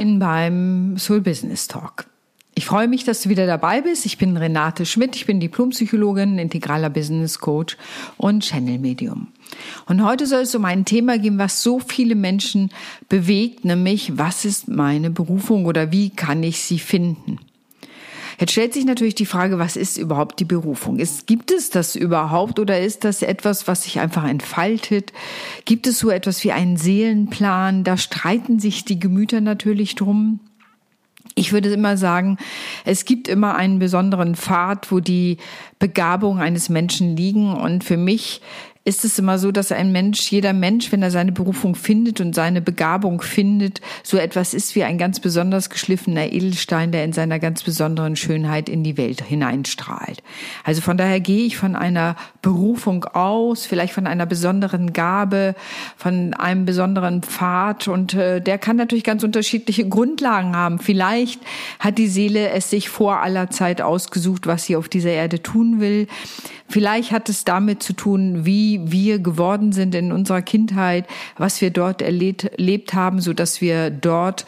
Moin beim Soul Business Talk. Ich freue mich, dass du wieder dabei bist. Ich bin Renate Schmidt, ich bin Diplompsychologin, integraler Business Coach und Channel Medium. Und heute soll es um ein Thema gehen, was so viele Menschen bewegt, nämlich was ist meine Berufung oder wie kann ich sie finden? Jetzt stellt sich natürlich die Frage, was ist überhaupt die Berufung? Ist, gibt es das überhaupt oder ist das etwas, was sich einfach entfaltet? Gibt es so etwas wie einen Seelenplan? Da streiten sich die Gemüter natürlich drum. Ich würde immer sagen, es gibt immer einen besonderen Pfad, wo die Begabungen eines Menschen liegen. Und für mich ist es immer so, dass ein Mensch, jeder Mensch, wenn er seine Berufung findet und seine Begabung findet, so etwas ist wie ein ganz besonders geschliffener Edelstein, der in seiner ganz besonderen Schönheit in die Welt hineinstrahlt. Also von daher gehe ich von einer Berufung aus, vielleicht von einer besonderen Gabe, von einem besonderen Pfad und äh, der kann natürlich ganz unterschiedliche Grundlagen haben. Vielleicht hat die Seele es sich vor aller Zeit ausgesucht, was sie auf dieser Erde tun will. Vielleicht hat es damit zu tun, wie wir geworden sind in unserer Kindheit, was wir dort erlebt, erlebt haben, so dass wir dort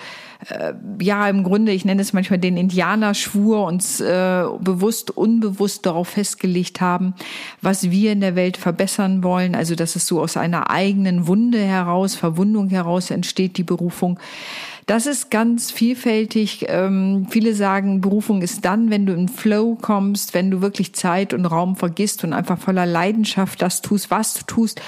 äh, ja im Grunde, ich nenne es manchmal den Indianerschwur, uns äh, bewusst, unbewusst darauf festgelegt haben, was wir in der Welt verbessern wollen. Also dass es so aus einer eigenen Wunde heraus, Verwundung heraus entsteht die Berufung. Das ist ganz vielfältig. Ähm, viele sagen, Berufung ist dann, wenn du in Flow kommst, wenn du wirklich Zeit und Raum vergisst und einfach voller Leidenschaft das tust, was du tust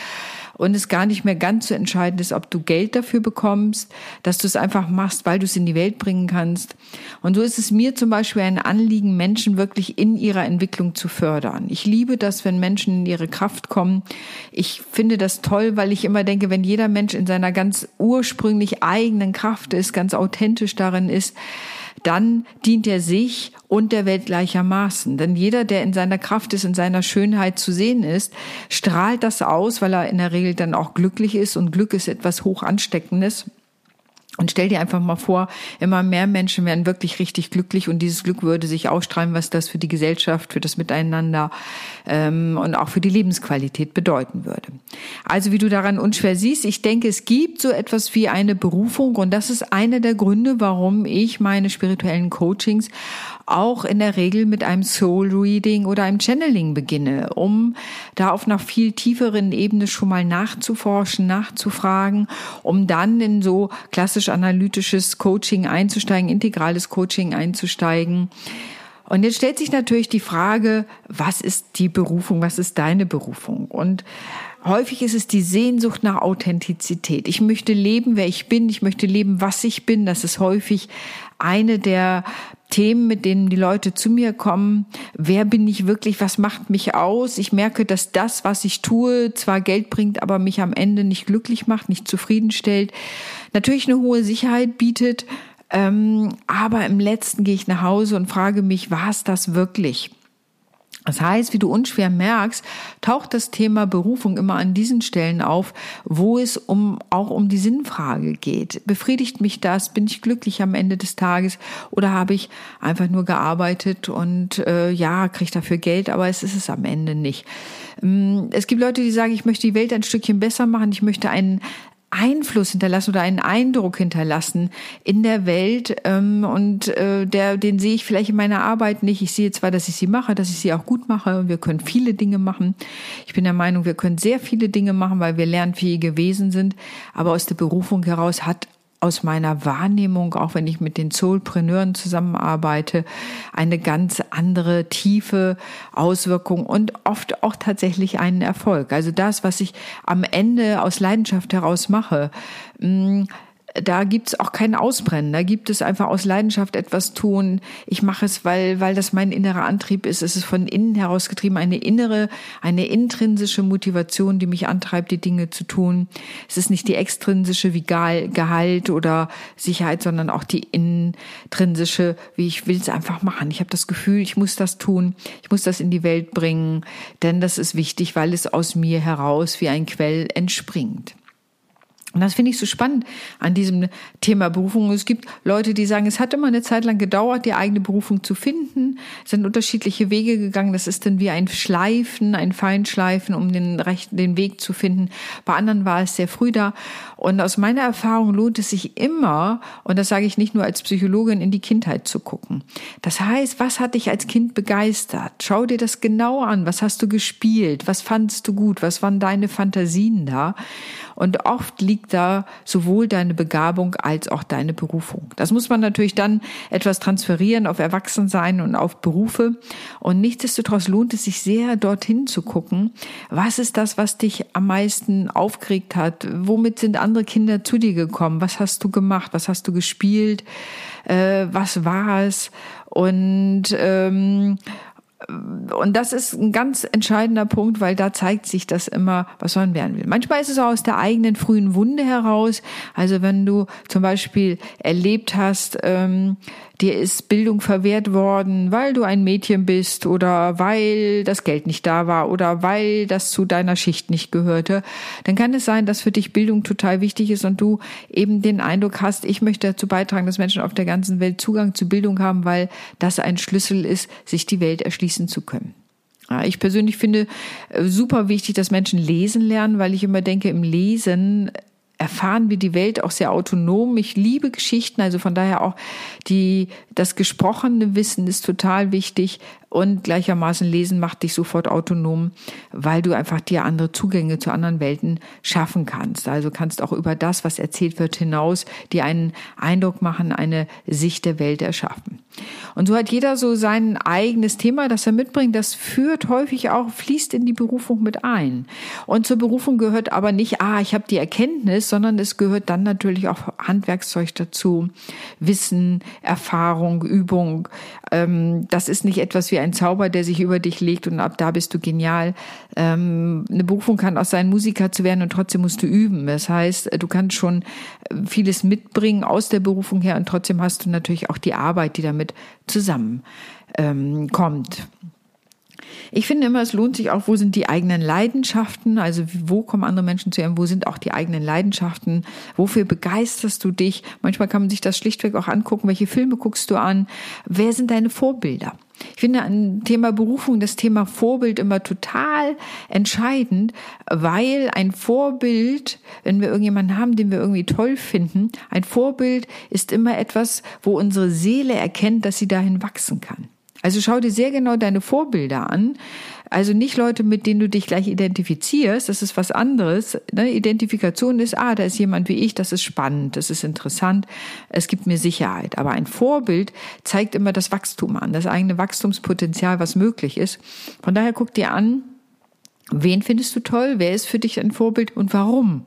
und es gar nicht mehr ganz so entscheidend ist, ob du Geld dafür bekommst, dass du es einfach machst, weil du es in die Welt bringen kannst. Und so ist es mir zum Beispiel ein Anliegen, Menschen wirklich in ihrer Entwicklung zu fördern. Ich liebe das, wenn Menschen in ihre Kraft kommen. Ich finde das toll, weil ich immer denke, wenn jeder Mensch in seiner ganz ursprünglich eigenen Kraft ist, ganz authentisch darin ist, dann dient er sich und der Welt gleichermaßen. Denn jeder, der in seiner Kraft ist, in seiner Schönheit zu sehen ist, strahlt das aus, weil er in der Regel dann auch glücklich ist und Glück ist etwas hoch ansteckendes. Und stell dir einfach mal vor, immer mehr Menschen werden wirklich richtig glücklich und dieses Glück würde sich ausstrahlen, was das für die Gesellschaft, für das Miteinander ähm, und auch für die Lebensqualität bedeuten würde. Also wie du daran unschwer siehst, ich denke, es gibt so etwas wie eine Berufung und das ist einer der Gründe, warum ich meine spirituellen Coachings auch in der Regel mit einem Soul Reading oder einem Channeling beginne, um da auf einer viel tieferen Ebene schon mal nachzuforschen, nachzufragen, um dann in so klassisch analytisches Coaching einzusteigen, integrales Coaching einzusteigen. Und jetzt stellt sich natürlich die Frage, was ist die Berufung, was ist deine Berufung? Und häufig ist es die Sehnsucht nach Authentizität. Ich möchte leben, wer ich bin, ich möchte leben, was ich bin. Das ist häufig eine der Themen, mit denen die Leute zu mir kommen. Wer bin ich wirklich? Was macht mich aus? Ich merke, dass das, was ich tue, zwar Geld bringt, aber mich am Ende nicht glücklich macht, nicht zufriedenstellt. Natürlich eine hohe Sicherheit bietet. Ähm, aber im letzten gehe ich nach Hause und frage mich, war es das wirklich? Das heißt, wie du unschwer merkst, taucht das Thema Berufung immer an diesen Stellen auf, wo es um, auch um die Sinnfrage geht. Befriedigt mich das? Bin ich glücklich am Ende des Tages? Oder habe ich einfach nur gearbeitet und äh, ja, kriege dafür Geld, aber es ist es am Ende nicht. Ähm, es gibt Leute, die sagen, ich möchte die Welt ein Stückchen besser machen, ich möchte einen, Einfluss hinterlassen oder einen Eindruck hinterlassen in der Welt ähm, und äh, der, den sehe ich vielleicht in meiner Arbeit nicht. Ich sehe zwar, dass ich sie mache, dass ich sie auch gut mache und wir können viele Dinge machen. Ich bin der Meinung, wir können sehr viele Dinge machen, weil wir lernfähige Wesen sind, aber aus der Berufung heraus hat aus meiner Wahrnehmung, auch wenn ich mit den Soulpreneuren zusammenarbeite, eine ganz andere tiefe Auswirkung und oft auch tatsächlich einen Erfolg. Also das, was ich am Ende aus Leidenschaft heraus mache, mm, da gibt's auch kein Ausbrennen. Da gibt es einfach aus Leidenschaft etwas tun. Ich mache es, weil, weil das mein innerer Antrieb ist. Es ist von innen herausgetrieben, eine innere, eine intrinsische Motivation, die mich antreibt, die Dinge zu tun. Es ist nicht die extrinsische wie Gehalt oder Sicherheit, sondern auch die intrinsische, wie ich will es einfach machen. Ich habe das Gefühl, ich muss das tun. Ich muss das in die Welt bringen, denn das ist wichtig, weil es aus mir heraus wie ein Quell entspringt. Und das finde ich so spannend an diesem Thema Berufung. Es gibt Leute, die sagen, es hat immer eine Zeit lang gedauert, die eigene Berufung zu finden. Es sind unterschiedliche Wege gegangen. Das ist dann wie ein Schleifen, ein Feinschleifen, um den rechten, den Weg zu finden. Bei anderen war es sehr früh da. Und aus meiner Erfahrung lohnt es sich immer, und das sage ich nicht nur als Psychologin, in die Kindheit zu gucken. Das heißt, was hat dich als Kind begeistert? Schau dir das genau an. Was hast du gespielt? Was fandest du gut? Was waren deine Fantasien da? Und oft liegt da sowohl deine Begabung als auch deine Berufung. Das muss man natürlich dann etwas transferieren auf Erwachsensein und auf Berufe. Und nichtsdestotrotz lohnt es sich sehr, dorthin zu gucken. Was ist das, was dich am meisten aufgeregt hat? Womit sind andere Kinder zu dir gekommen? Was hast du gemacht? Was hast du gespielt? Äh, was war es? Und ähm, und das ist ein ganz entscheidender Punkt, weil da zeigt sich das immer, was man werden will. Manchmal ist es auch aus der eigenen frühen Wunde heraus. Also wenn du zum Beispiel erlebt hast, ähm, dir ist Bildung verwehrt worden, weil du ein Mädchen bist oder weil das Geld nicht da war oder weil das zu deiner Schicht nicht gehörte, dann kann es sein, dass für dich Bildung total wichtig ist und du eben den Eindruck hast, ich möchte dazu beitragen, dass Menschen auf der ganzen Welt Zugang zu Bildung haben, weil das ein Schlüssel ist, sich die Welt erschließen zu können. Ich persönlich finde äh, super wichtig, dass Menschen lesen lernen, weil ich immer denke, im Lesen erfahren wir die Welt auch sehr autonom. Ich liebe Geschichten, also von daher auch die, das gesprochene Wissen ist total wichtig und gleichermaßen Lesen macht dich sofort autonom, weil du einfach dir andere Zugänge zu anderen Welten schaffen kannst. Also kannst auch über das, was erzählt wird, hinaus dir einen Eindruck machen, eine Sicht der Welt erschaffen. Und so hat jeder so sein eigenes Thema, das er mitbringt. Das führt häufig auch, fließt in die Berufung mit ein. Und zur Berufung gehört aber nicht, ah, ich habe die Erkenntnis, sondern es gehört dann natürlich auch Handwerkszeug dazu, Wissen, Erfahrung, Übung. Ähm, das ist nicht etwas wie ein Zauber, der sich über dich legt und ab da bist du genial. Ähm, eine Berufung kann auch sein, Musiker zu werden und trotzdem musst du üben. Das heißt, du kannst schon vieles mitbringen aus der Berufung her und trotzdem hast du natürlich auch die Arbeit, die damit zusammenkommt. Ich finde immer, es lohnt sich auch, wo sind die eigenen Leidenschaften, also wo kommen andere Menschen zu einem, wo sind auch die eigenen Leidenschaften, wofür begeisterst du dich? Manchmal kann man sich das schlichtweg auch angucken, welche Filme guckst du an, wer sind deine Vorbilder? Ich finde an Thema Berufung das Thema Vorbild immer total entscheidend, weil ein Vorbild, wenn wir irgendjemanden haben, den wir irgendwie toll finden, ein Vorbild ist immer etwas, wo unsere Seele erkennt, dass sie dahin wachsen kann. Also schau dir sehr genau deine Vorbilder an. Also nicht Leute, mit denen du dich gleich identifizierst, das ist was anderes. Ne? Identifikation ist, ah, da ist jemand wie ich, das ist spannend, das ist interessant, es gibt mir Sicherheit. Aber ein Vorbild zeigt immer das Wachstum an, das eigene Wachstumspotenzial, was möglich ist. Von daher guck dir an, Wen findest du toll? Wer ist für dich ein Vorbild und warum?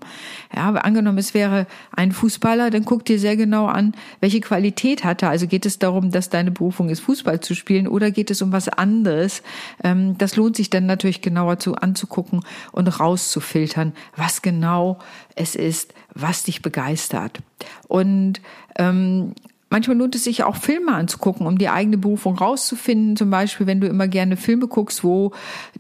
Ja, angenommen, es wäre ein Fußballer, dann guck dir sehr genau an, welche Qualität hat er. Also geht es darum, dass deine Berufung ist, Fußball zu spielen oder geht es um was anderes? Ähm, das lohnt sich dann natürlich genauer zu anzugucken und rauszufiltern, was genau es ist, was dich begeistert. Und ähm, Manchmal lohnt es sich auch Filme anzugucken, um die eigene Berufung rauszufinden. Zum Beispiel, wenn du immer gerne Filme guckst, wo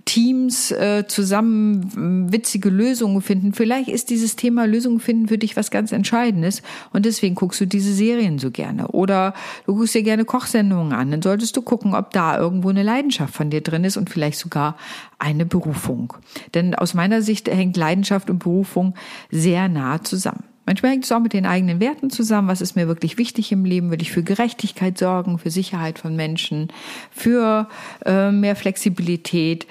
Teams äh, zusammen witzige Lösungen finden. Vielleicht ist dieses Thema Lösungen finden für dich was ganz Entscheidendes und deswegen guckst du diese Serien so gerne. Oder du guckst dir gerne Kochsendungen an. Dann solltest du gucken, ob da irgendwo eine Leidenschaft von dir drin ist und vielleicht sogar eine Berufung. Denn aus meiner Sicht hängt Leidenschaft und Berufung sehr nah zusammen. Manchmal hängt es auch mit den eigenen Werten zusammen. Was ist mir wirklich wichtig im Leben? Will ich für Gerechtigkeit sorgen, für Sicherheit von Menschen, für äh, mehr Flexibilität?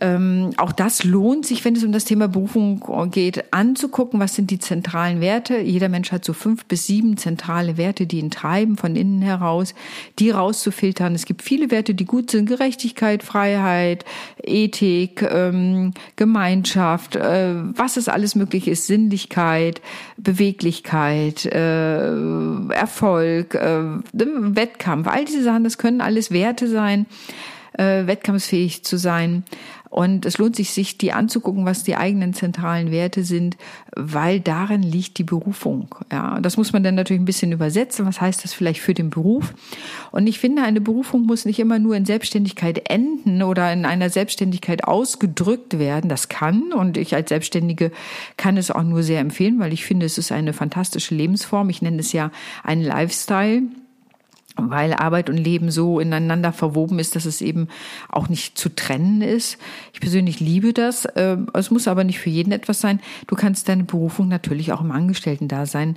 Ähm, auch das lohnt sich, wenn es um das Thema Berufung geht, anzugucken, was sind die zentralen Werte. Jeder Mensch hat so fünf bis sieben zentrale Werte, die ihn treiben von innen heraus, die rauszufiltern. Es gibt viele Werte, die gut sind. Gerechtigkeit, Freiheit, Ethik, ähm, Gemeinschaft, äh, was es alles möglich ist, Sinnlichkeit, Beweglichkeit, äh, Erfolg, äh, Wettkampf. All diese Sachen, das können alles Werte sein äh, wettkampfsfähig zu sein. Und es lohnt sich, sich die anzugucken, was die eigenen zentralen Werte sind, weil darin liegt die Berufung. Ja, das muss man dann natürlich ein bisschen übersetzen. Was heißt das vielleicht für den Beruf? Und ich finde, eine Berufung muss nicht immer nur in Selbstständigkeit enden oder in einer Selbstständigkeit ausgedrückt werden. Das kann und ich als Selbstständige kann es auch nur sehr empfehlen, weil ich finde, es ist eine fantastische Lebensform. Ich nenne es ja einen Lifestyle weil Arbeit und Leben so ineinander verwoben ist, dass es eben auch nicht zu trennen ist. Ich persönlich liebe das. Ähm, es muss aber nicht für jeden etwas sein. Du kannst deine Berufung natürlich auch im Angestellten-Dasein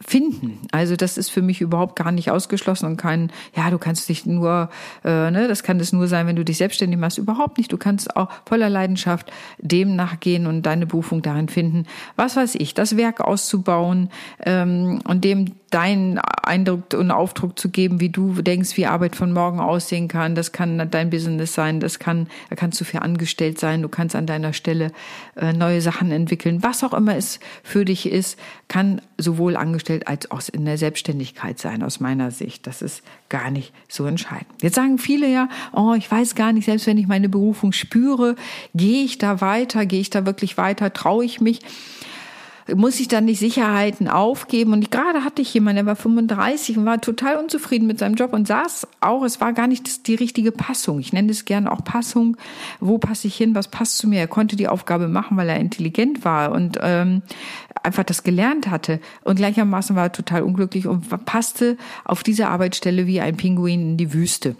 finden. Also das ist für mich überhaupt gar nicht ausgeschlossen und kein, ja, du kannst dich nur, äh, ne, das kann es nur sein, wenn du dich selbstständig machst. Überhaupt nicht. Du kannst auch voller Leidenschaft dem nachgehen und deine Berufung darin finden. Was weiß ich, das Werk auszubauen ähm, und dem deinen Eindruck und Aufdruck zu geben, wie du denkst, wie Arbeit von morgen aussehen kann. Das kann dein Business sein, das kann, da kannst du für angestellt sein, du kannst an deiner Stelle äh, neue Sachen entwickeln. Was auch immer es für dich ist, kann sowohl angestellt als auch in der Selbstständigkeit sein, aus meiner Sicht. Das ist gar nicht so entscheidend. Jetzt sagen viele ja, oh, ich weiß gar nicht, selbst wenn ich meine Berufung spüre, gehe ich da weiter, gehe ich da wirklich weiter, traue ich mich? Muss ich dann nicht Sicherheiten aufgeben. Und gerade hatte ich jemanden, der war 35 und war total unzufrieden mit seinem Job und saß auch, es war gar nicht die richtige Passung. Ich nenne es gerne auch Passung. Wo passe ich hin? Was passt zu mir? Er konnte die Aufgabe machen, weil er intelligent war und ähm, einfach das gelernt hatte. Und gleichermaßen war er total unglücklich und passte auf diese Arbeitsstelle wie ein Pinguin in die Wüste.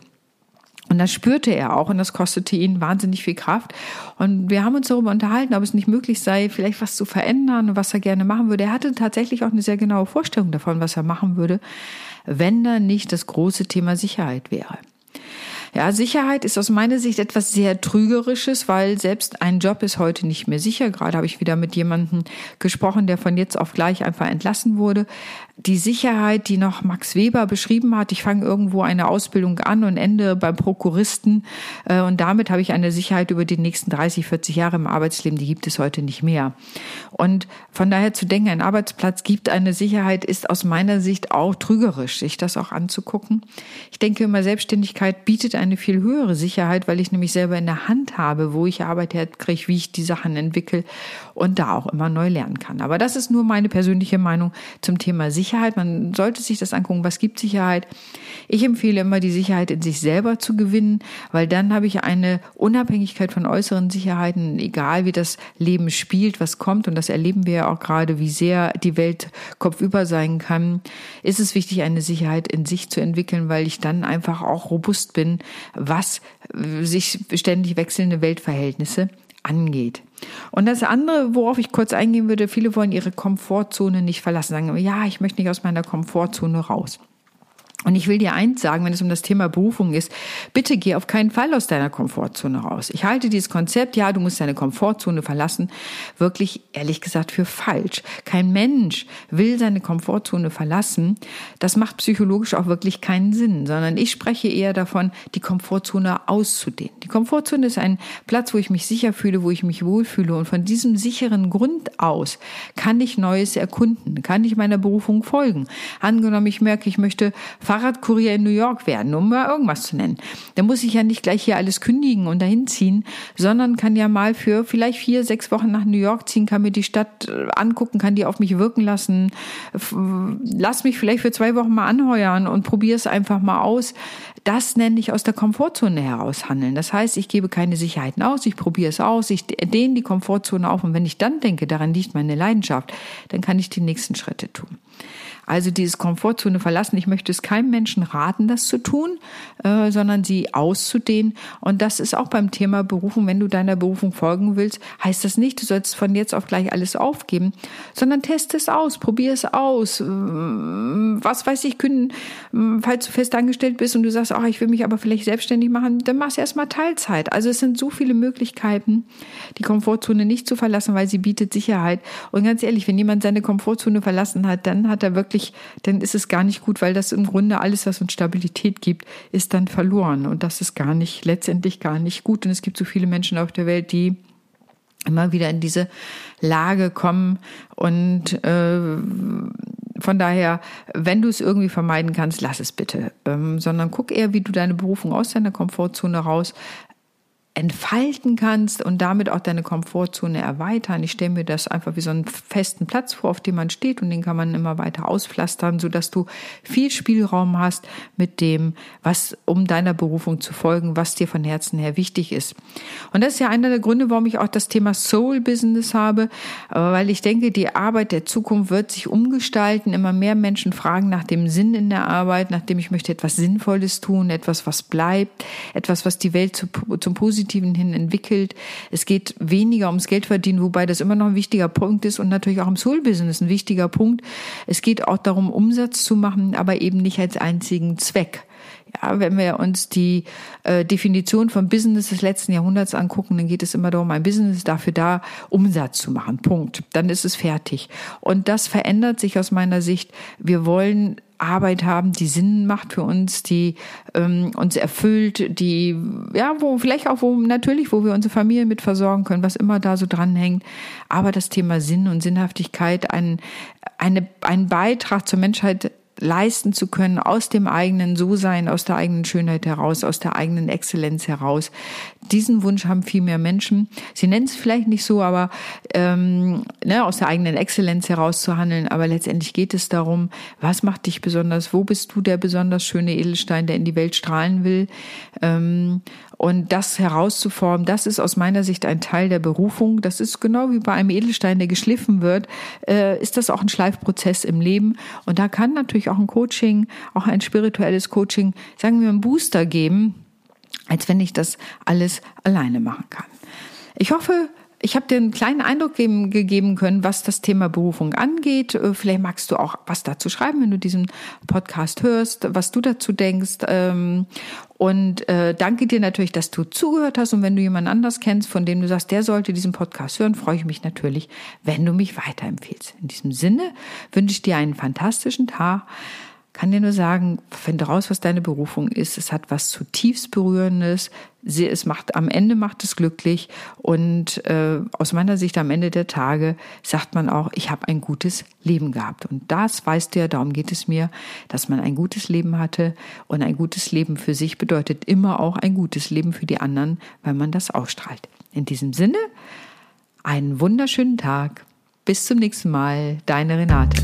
Und das spürte er auch und das kostete ihn wahnsinnig viel Kraft. Und wir haben uns darüber unterhalten, ob es nicht möglich sei, vielleicht was zu verändern und was er gerne machen würde. Er hatte tatsächlich auch eine sehr genaue Vorstellung davon, was er machen würde, wenn da nicht das große Thema Sicherheit wäre. Ja, Sicherheit ist aus meiner Sicht etwas sehr Trügerisches, weil selbst ein Job ist heute nicht mehr sicher. Gerade habe ich wieder mit jemandem gesprochen, der von jetzt auf gleich einfach entlassen wurde. Die Sicherheit, die noch Max Weber beschrieben hat, ich fange irgendwo eine Ausbildung an und ende beim Prokuristen äh, und damit habe ich eine Sicherheit über die nächsten 30, 40 Jahre im Arbeitsleben, die gibt es heute nicht mehr. Und von daher zu denken, ein Arbeitsplatz gibt eine Sicherheit, ist aus meiner Sicht auch trügerisch, sich das auch anzugucken. Ich denke immer, Selbstständigkeit bietet eine viel höhere Sicherheit, weil ich nämlich selber in der Hand habe, wo ich Arbeit herkriege, wie ich die Sachen entwickle und da auch immer neu lernen kann. Aber das ist nur meine persönliche Meinung zum Thema Sicherheit. Man sollte sich das angucken, was gibt Sicherheit. Ich empfehle immer, die Sicherheit in sich selber zu gewinnen, weil dann habe ich eine Unabhängigkeit von äußeren Sicherheiten, egal wie das Leben spielt, was kommt. Und das erleben wir ja auch gerade, wie sehr die Welt kopfüber sein kann. Ist es wichtig, eine Sicherheit in sich zu entwickeln, weil ich dann einfach auch robust bin, was sich ständig wechselnde Weltverhältnisse angeht. Und das andere, worauf ich kurz eingehen würde, viele wollen ihre Komfortzone nicht verlassen, sagen, ja, ich möchte nicht aus meiner Komfortzone raus. Und ich will dir eins sagen, wenn es um das Thema Berufung ist, bitte geh auf keinen Fall aus deiner Komfortzone raus. Ich halte dieses Konzept, ja, du musst deine Komfortzone verlassen, wirklich ehrlich gesagt für falsch. Kein Mensch will seine Komfortzone verlassen. Das macht psychologisch auch wirklich keinen Sinn, sondern ich spreche eher davon, die Komfortzone auszudehnen. Die Komfortzone ist ein Platz, wo ich mich sicher fühle, wo ich mich wohlfühle. Und von diesem sicheren Grund aus kann ich Neues erkunden, kann ich meiner Berufung folgen. Angenommen, ich merke, ich möchte Fahrradkurier in New York werden, um mal irgendwas zu nennen. Da muss ich ja nicht gleich hier alles kündigen und dahin ziehen, sondern kann ja mal für vielleicht vier, sechs Wochen nach New York ziehen, kann mir die Stadt äh, angucken, kann die auf mich wirken lassen, lass mich vielleicht für zwei Wochen mal anheuern und probiere es einfach mal aus. Das nenne ich aus der Komfortzone heraus handeln. Das heißt, ich gebe keine Sicherheiten aus, ich probiere es aus, ich dehne die Komfortzone auf und wenn ich dann denke, daran liegt meine Leidenschaft, dann kann ich die nächsten Schritte tun. Also dieses Komfortzone verlassen. Ich möchte es keinem Menschen raten, das zu tun, äh, sondern sie auszudehnen. Und das ist auch beim Thema Berufung. Wenn du deiner Berufung folgen willst, heißt das nicht, du sollst von jetzt auf gleich alles aufgeben, sondern teste es aus, probier es aus. Ähm, was weiß ich, können, ähm, falls du fest angestellt bist und du sagst, ach, ich will mich aber vielleicht selbstständig machen, dann machst du erstmal Teilzeit. Also es sind so viele Möglichkeiten, die Komfortzone nicht zu verlassen, weil sie bietet Sicherheit. Und ganz ehrlich, wenn jemand seine Komfortzone verlassen hat, dann hat er wirklich wirklich, dann ist es gar nicht gut, weil das im Grunde alles, was uns Stabilität gibt, ist dann verloren. Und das ist gar nicht, letztendlich gar nicht gut. Und es gibt so viele Menschen auf der Welt, die immer wieder in diese Lage kommen und äh, von daher, wenn du es irgendwie vermeiden kannst, lass es bitte, ähm, sondern guck eher, wie du deine Berufung aus deiner Komfortzone raus entfalten kannst und damit auch deine Komfortzone erweitern. Ich stelle mir das einfach wie so einen festen Platz vor, auf dem man steht und den kann man immer weiter auspflastern, sodass du viel Spielraum hast mit dem, was um deiner Berufung zu folgen, was dir von Herzen her wichtig ist. Und das ist ja einer der Gründe, warum ich auch das Thema Soul Business habe, weil ich denke, die Arbeit der Zukunft wird sich umgestalten. Immer mehr Menschen fragen nach dem Sinn in der Arbeit, nachdem ich möchte etwas Sinnvolles tun, etwas, was bleibt, etwas, was die Welt zu, zum Positiven hin entwickelt. Es geht weniger ums Geldverdienen, wobei das immer noch ein wichtiger Punkt ist und natürlich auch im Soul-Business ein wichtiger Punkt. Es geht auch darum, Umsatz zu machen, aber eben nicht als einzigen Zweck. Ja, wenn wir uns die äh, Definition von Business des letzten Jahrhunderts angucken, dann geht es immer darum, ein Business dafür da, Umsatz zu machen. Punkt. Dann ist es fertig. Und das verändert sich aus meiner Sicht. Wir wollen Arbeit haben, die Sinn macht für uns, die ähm, uns erfüllt, die ja, wo vielleicht auch wo natürlich, wo wir unsere Familie mit versorgen können, was immer da so dranhängt. Aber das Thema Sinn und Sinnhaftigkeit, ein, eine, ein Beitrag zur Menschheit leisten zu können, aus dem eigenen So-Sein, aus der eigenen Schönheit heraus, aus der eigenen Exzellenz heraus. Diesen Wunsch haben viel mehr Menschen. Sie nennen es vielleicht nicht so, aber ähm, ne, aus der eigenen Exzellenz heraus zu handeln. Aber letztendlich geht es darum, was macht dich besonders? Wo bist du der besonders schöne Edelstein, der in die Welt strahlen will? Ähm, und das herauszuformen, das ist aus meiner Sicht ein Teil der Berufung. Das ist genau wie bei einem Edelstein, der geschliffen wird, äh, ist das auch ein Schleifprozess im Leben. Und da kann natürlich auch ein Coaching, auch ein spirituelles Coaching, sagen wir, einen Booster geben, als wenn ich das alles alleine machen kann. Ich hoffe, ich habe dir einen kleinen Eindruck geben, gegeben können, was das Thema Berufung angeht. Äh, vielleicht magst du auch was dazu schreiben, wenn du diesen Podcast hörst, was du dazu denkst. Ähm, und äh, danke dir natürlich, dass du zugehört hast. Und wenn du jemand anders kennst, von dem du sagst, der sollte diesen Podcast hören, freue ich mich natürlich, wenn du mich weiterempfehlst. In diesem Sinne wünsche ich dir einen fantastischen Tag kann dir nur sagen, finde raus, was deine Berufung ist. Es hat was zutiefst Berührendes. Es macht, am Ende macht es glücklich. Und äh, aus meiner Sicht am Ende der Tage sagt man auch, ich habe ein gutes Leben gehabt. Und das weißt du ja, darum geht es mir, dass man ein gutes Leben hatte. Und ein gutes Leben für sich bedeutet immer auch ein gutes Leben für die anderen, weil man das ausstrahlt. In diesem Sinne, einen wunderschönen Tag. Bis zum nächsten Mal. Deine Renate.